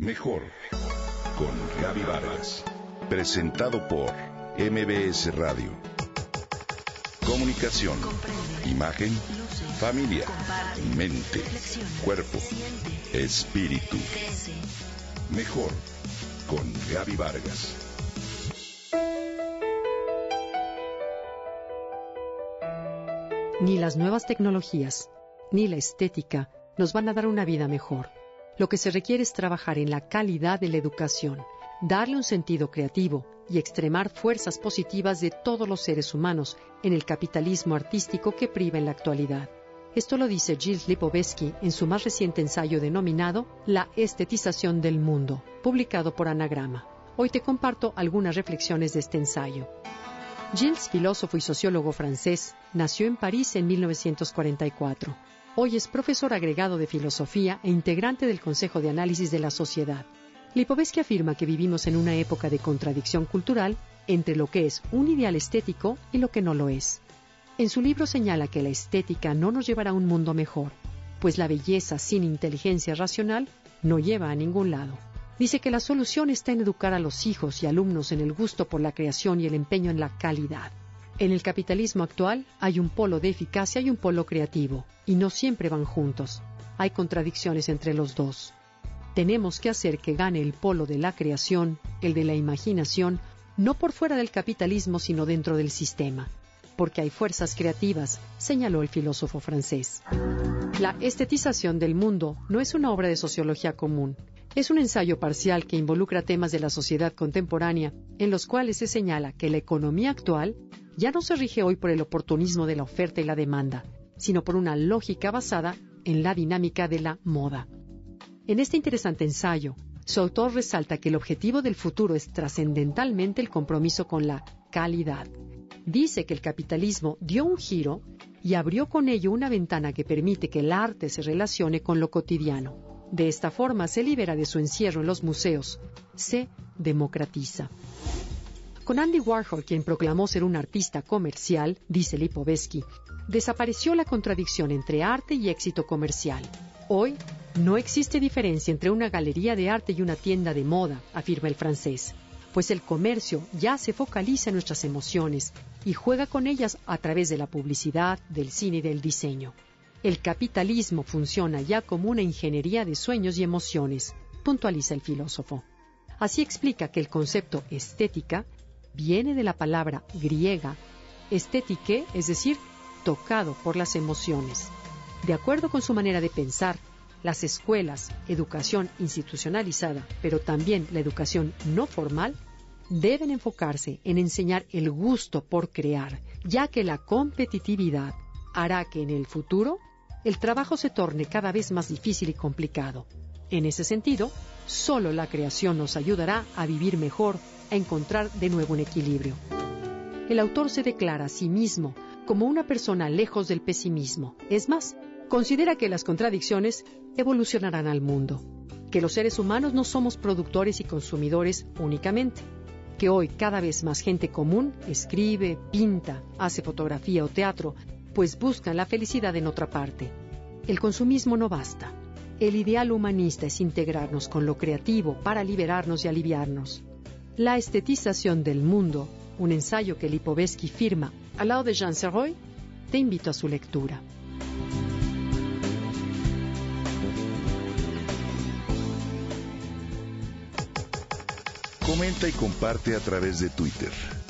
Mejor con Gaby Vargas. Presentado por MBS Radio. Comunicación, imagen, familia, mente, cuerpo, espíritu. Mejor con Gaby Vargas. Ni las nuevas tecnologías, ni la estética nos van a dar una vida mejor. Lo que se requiere es trabajar en la calidad de la educación, darle un sentido creativo y extremar fuerzas positivas de todos los seres humanos en el capitalismo artístico que priva en la actualidad. Esto lo dice Gilles Lipovetsky en su más reciente ensayo denominado La estetización del mundo, publicado por Anagrama. Hoy te comparto algunas reflexiones de este ensayo. Gilles, filósofo y sociólogo francés, nació en París en 1944. Hoy es profesor agregado de filosofía e integrante del Consejo de Análisis de la Sociedad. Lipovetsky afirma que vivimos en una época de contradicción cultural entre lo que es un ideal estético y lo que no lo es. En su libro señala que la estética no nos llevará a un mundo mejor, pues la belleza sin inteligencia racional no lleva a ningún lado. Dice que la solución está en educar a los hijos y alumnos en el gusto por la creación y el empeño en la calidad. En el capitalismo actual hay un polo de eficacia y un polo creativo, y no siempre van juntos. Hay contradicciones entre los dos. Tenemos que hacer que gane el polo de la creación, el de la imaginación, no por fuera del capitalismo, sino dentro del sistema porque hay fuerzas creativas, señaló el filósofo francés. La estetización del mundo no es una obra de sociología común. Es un ensayo parcial que involucra temas de la sociedad contemporánea, en los cuales se señala que la economía actual ya no se rige hoy por el oportunismo de la oferta y la demanda, sino por una lógica basada en la dinámica de la moda. En este interesante ensayo, su autor resalta que el objetivo del futuro es trascendentalmente el compromiso con la calidad, dice que el capitalismo dio un giro y abrió con ello una ventana que permite que el arte se relacione con lo cotidiano. De esta forma se libera de su encierro en los museos, se democratiza. Con Andy Warhol, quien proclamó ser un artista comercial, dice Lipovetsky, desapareció la contradicción entre arte y éxito comercial. Hoy no existe diferencia entre una galería de arte y una tienda de moda, afirma el francés pues el comercio ya se focaliza en nuestras emociones y juega con ellas a través de la publicidad, del cine y del diseño. El capitalismo funciona ya como una ingeniería de sueños y emociones, puntualiza el filósofo. Así explica que el concepto estética viene de la palabra griega estétique, es decir, tocado por las emociones. De acuerdo con su manera de pensar, las escuelas, educación institucionalizada, pero también la educación no formal, deben enfocarse en enseñar el gusto por crear, ya que la competitividad hará que en el futuro el trabajo se torne cada vez más difícil y complicado. En ese sentido, solo la creación nos ayudará a vivir mejor, a encontrar de nuevo un equilibrio. El autor se declara a sí mismo como una persona lejos del pesimismo. Es más, considera que las contradicciones evolucionarán al mundo, que los seres humanos no somos productores y consumidores únicamente, que hoy cada vez más gente común escribe, pinta, hace fotografía o teatro, pues buscan la felicidad en otra parte. El consumismo no basta. El ideal humanista es integrarnos con lo creativo para liberarnos y aliviarnos. La estetización del mundo, un ensayo que Lipovetsky firma al lado de Jean Serroy, te invito a su lectura. Comenta y comparte a través de Twitter.